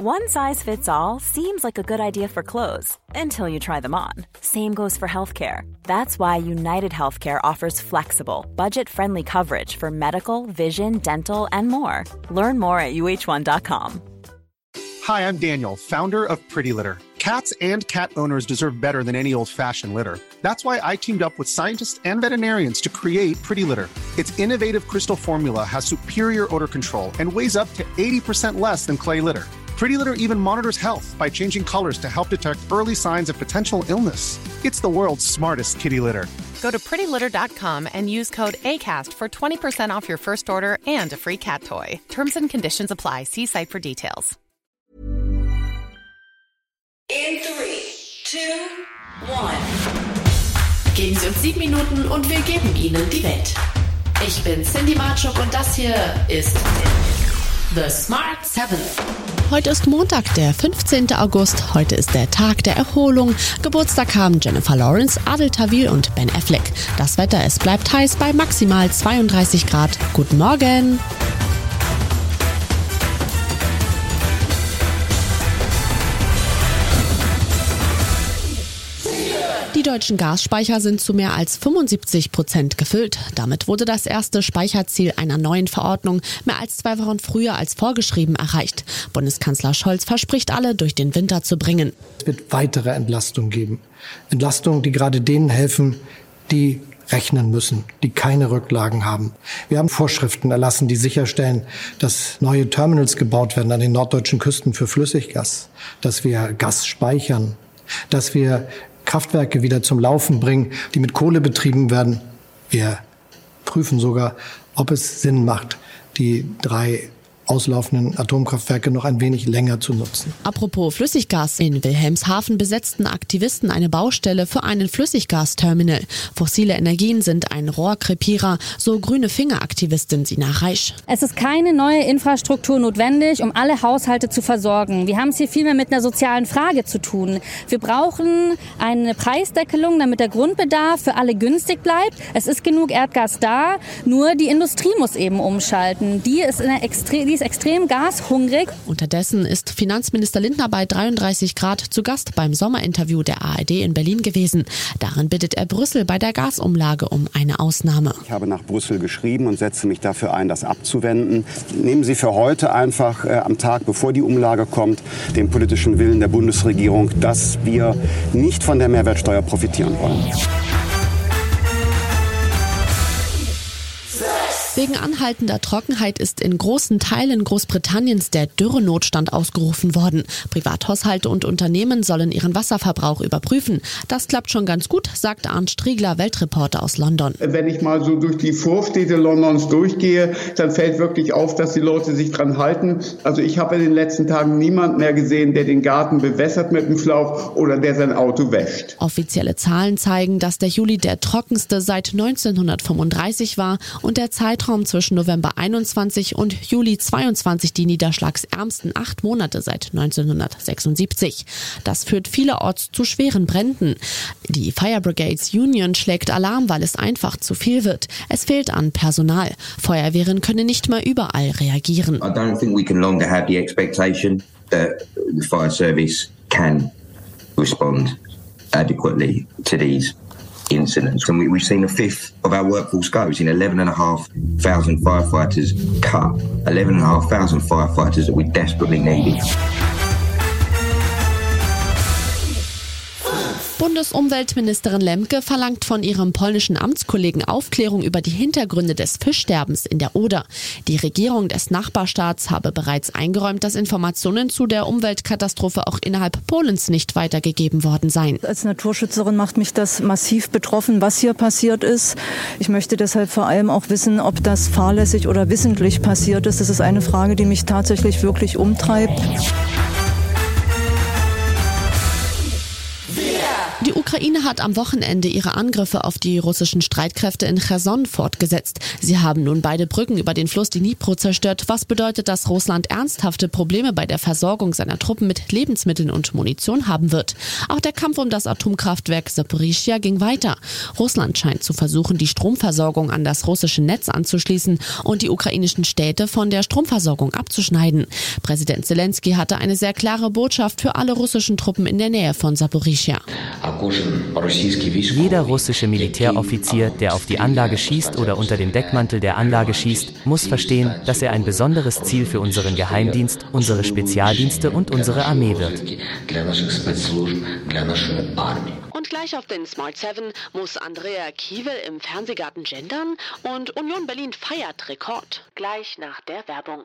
One size fits all seems like a good idea for clothes until you try them on. Same goes for healthcare. That's why United Healthcare offers flexible, budget friendly coverage for medical, vision, dental, and more. Learn more at uh1.com. Hi, I'm Daniel, founder of Pretty Litter. Cats and cat owners deserve better than any old fashioned litter. That's why I teamed up with scientists and veterinarians to create Pretty Litter. Its innovative crystal formula has superior odor control and weighs up to 80% less than clay litter. Pretty Litter even monitors health by changing colors to help detect early signs of potential illness. It's the world's smartest kitty litter. Go to prettylitter.com and use code ACAST for 20% off your first order and a free cat toy. Terms and conditions apply. See site for details. In three, two, one. Geben Sie uns sieben Minuten und wir geben Ihnen die Welt. Ich bin Cindy Marchuk und das hier ist The Smart Seven. Heute ist Montag, der 15. August. Heute ist der Tag der Erholung. Geburtstag haben Jennifer Lawrence, Adel Tawil und Ben Affleck. Das Wetter, es bleibt heiß bei maximal 32 Grad. Guten Morgen! Deutschen Gasspeicher sind zu mehr als 75 Prozent gefüllt. Damit wurde das erste Speicherziel einer neuen Verordnung mehr als zwei Wochen früher als vorgeschrieben erreicht. Bundeskanzler Scholz verspricht alle durch den Winter zu bringen. Es wird weitere Entlastungen geben. Entlastungen, die gerade denen helfen, die rechnen müssen, die keine Rücklagen haben. Wir haben Vorschriften erlassen, die sicherstellen, dass neue Terminals gebaut werden an den norddeutschen Küsten für Flüssiggas, dass wir Gas speichern, dass wir Kraftwerke wieder zum Laufen bringen, die mit Kohle betrieben werden. Wir prüfen sogar, ob es Sinn macht, die drei auslaufenden Atomkraftwerke noch ein wenig länger zu nutzen. Apropos Flüssiggas. In Wilhelmshaven besetzten Aktivisten eine Baustelle für einen Flüssiggasterminal. Fossile Energien sind ein Rohrkrepierer, so grüne Fingeraktivistin Sina Reisch. Es ist keine neue Infrastruktur notwendig, um alle Haushalte zu versorgen. Wir haben es hier vielmehr mit einer sozialen Frage zu tun. Wir brauchen eine Preisdeckelung, damit der Grundbedarf für alle günstig bleibt. Es ist genug Erdgas da, nur die Industrie muss eben umschalten. Die ist in einer extrem ist extrem gashungrig. Unterdessen ist Finanzminister Lindner bei 33 Grad zu Gast beim Sommerinterview der ARD in Berlin gewesen. Darin bittet er Brüssel bei der Gasumlage um eine Ausnahme. Ich habe nach Brüssel geschrieben und setze mich dafür ein, das abzuwenden. Nehmen Sie für heute einfach äh, am Tag, bevor die Umlage kommt, den politischen Willen der Bundesregierung, dass wir nicht von der Mehrwertsteuer profitieren wollen. Wegen anhaltender Trockenheit ist in großen Teilen Großbritanniens der Dürrenotstand ausgerufen worden. Privathaushalte und Unternehmen sollen ihren Wasserverbrauch überprüfen. Das klappt schon ganz gut, sagt Arndt Striegler, Weltreporter aus London. Wenn ich mal so durch die Vorstädte Londons durchgehe, dann fällt wirklich auf, dass die Leute sich dran halten. Also ich habe in den letzten Tagen niemanden mehr gesehen, der den Garten bewässert mit dem Schlauch oder der sein Auto wäscht. Offizielle Zahlen zeigen, dass der Juli der trockenste seit 1935 war und der Zeitraum Zeitraum zwischen November 21 und Juli 22 die niederschlagsärmsten acht Monate seit 1976. Das führt vielerorts zu schweren Bränden. Die Fire Brigades Union schlägt Alarm, weil es einfach zu viel wird. Es fehlt an Personal. Feuerwehren können nicht mehr überall reagieren. I don't think we can longer have the expectation that the fire service can respond adequately to these incidents. And we, have seen a fifth of our workforce go. We've seen 11,500 firefighters cut, 11,500 firefighters that we desperately needed. Bundesumweltministerin Lemke verlangt von ihrem polnischen Amtskollegen Aufklärung über die Hintergründe des Fischsterbens in der Oder. Die Regierung des Nachbarstaats habe bereits eingeräumt, dass Informationen zu der Umweltkatastrophe auch innerhalb Polens nicht weitergegeben worden seien. Als Naturschützerin macht mich das massiv betroffen, was hier passiert ist. Ich möchte deshalb vor allem auch wissen, ob das fahrlässig oder wissentlich passiert ist. Das ist eine Frage, die mich tatsächlich wirklich umtreibt. Ukraine hat am Wochenende ihre Angriffe auf die russischen Streitkräfte in Cherson fortgesetzt. Sie haben nun beide Brücken über den Fluss Dnipro zerstört, was bedeutet, dass Russland ernsthafte Probleme bei der Versorgung seiner Truppen mit Lebensmitteln und Munition haben wird. Auch der Kampf um das Atomkraftwerk Saporischia ging weiter. Russland scheint zu versuchen, die Stromversorgung an das russische Netz anzuschließen und die ukrainischen Städte von der Stromversorgung abzuschneiden. Präsident Zelensky hatte eine sehr klare Botschaft für alle russischen Truppen in der Nähe von Saporischia. Jeder russische Militäroffizier, der auf die Anlage schießt oder unter dem Deckmantel der Anlage schießt, muss verstehen, dass er ein besonderes Ziel für unseren Geheimdienst, unsere Spezialdienste und unsere Armee wird. Und gleich auf den Smart 7 muss Andrea Kiewel im Fernsehgarten gendern und Union Berlin feiert Rekord. Gleich nach der Werbung.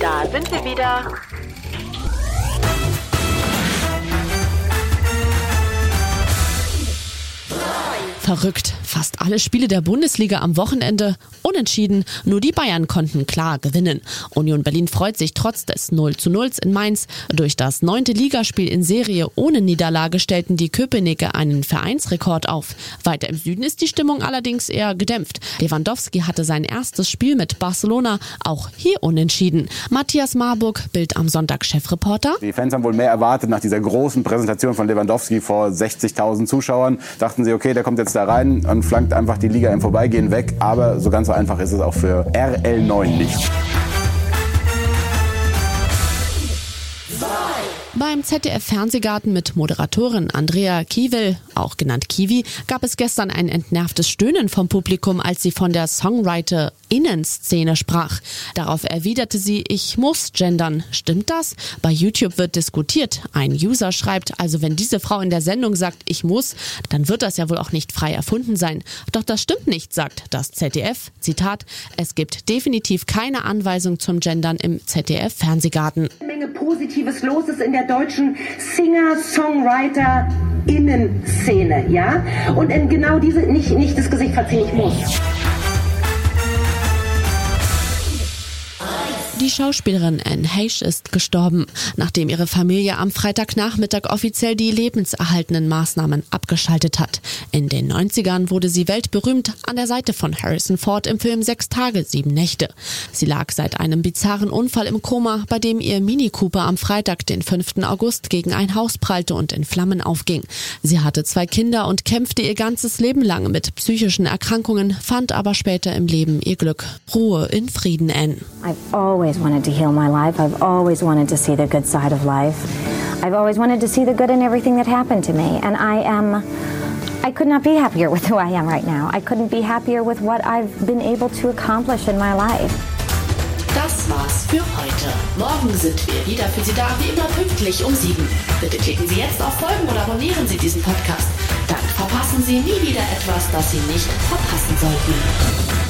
Da sind wir wieder. Verrückt. Fast alle Spiele der Bundesliga am Wochenende unentschieden. Nur die Bayern konnten klar gewinnen. Union Berlin freut sich trotz des 0 zu 0 in Mainz. Durch das neunte Ligaspiel in Serie ohne Niederlage stellten die Köpenicker einen Vereinsrekord auf. Weiter im Süden ist die Stimmung allerdings eher gedämpft. Lewandowski hatte sein erstes Spiel mit Barcelona auch hier unentschieden. Matthias Marburg, Bild am Sonntag Chefreporter. Die Fans haben wohl mehr erwartet nach dieser großen Präsentation von Lewandowski vor 60.000 Zuschauern. Dachten sie, okay, der kommt jetzt da rein und flankt einfach die Liga im Vorbeigehen weg. Aber so ganz so einfach ist es auch für RL9 nicht. Beim ZDF-Fernsehgarten mit Moderatorin Andrea Kiewel, auch genannt Kiwi, gab es gestern ein entnervtes Stöhnen vom Publikum, als sie von der Songwriter-Innenszene sprach. Darauf erwiderte sie, ich muss gendern. Stimmt das? Bei YouTube wird diskutiert. Ein User schreibt, also wenn diese Frau in der Sendung sagt, ich muss, dann wird das ja wohl auch nicht frei erfunden sein. Doch das stimmt nicht, sagt das ZDF. Zitat, es gibt definitiv keine Anweisung zum Gendern im ZDF-Fernsehgarten. Menge Positives los ist in der deutschen Singer-Songwriter-Innenszene, ja? Und in genau diese, nicht, nicht das Gesicht verziehen, ich muss. Die Schauspielerin Anne Heche ist gestorben, nachdem ihre Familie am Freitagnachmittag offiziell die lebenserhaltenden Maßnahmen abgeschaltet hat. In den 90ern wurde sie weltberühmt an der Seite von Harrison Ford im Film Sechs Tage, Sieben Nächte. Sie lag seit einem bizarren Unfall im Koma, bei dem ihr Mini Cooper am Freitag, den 5. August, gegen ein Haus prallte und in Flammen aufging. Sie hatte zwei Kinder und kämpfte ihr ganzes Leben lang mit psychischen Erkrankungen, fand aber später im Leben ihr Glück. Ruhe in Frieden, Anne. Always wanted to heal my life. I've always wanted to see the good side of life. I've always wanted to see the good in everything that happened to me. And I am. I could not be happier with who I am right now. I couldn't be happier with what I've been able to accomplish in my life. Das war's für heute. Morgen sind wir wieder für Sie da, wie immer pünktlich um sieben. Bitte klicken Sie jetzt auf Folgen oder abonnieren Sie diesen Podcast. Dann verpassen Sie nie wieder etwas, das Sie nicht verpassen sollten.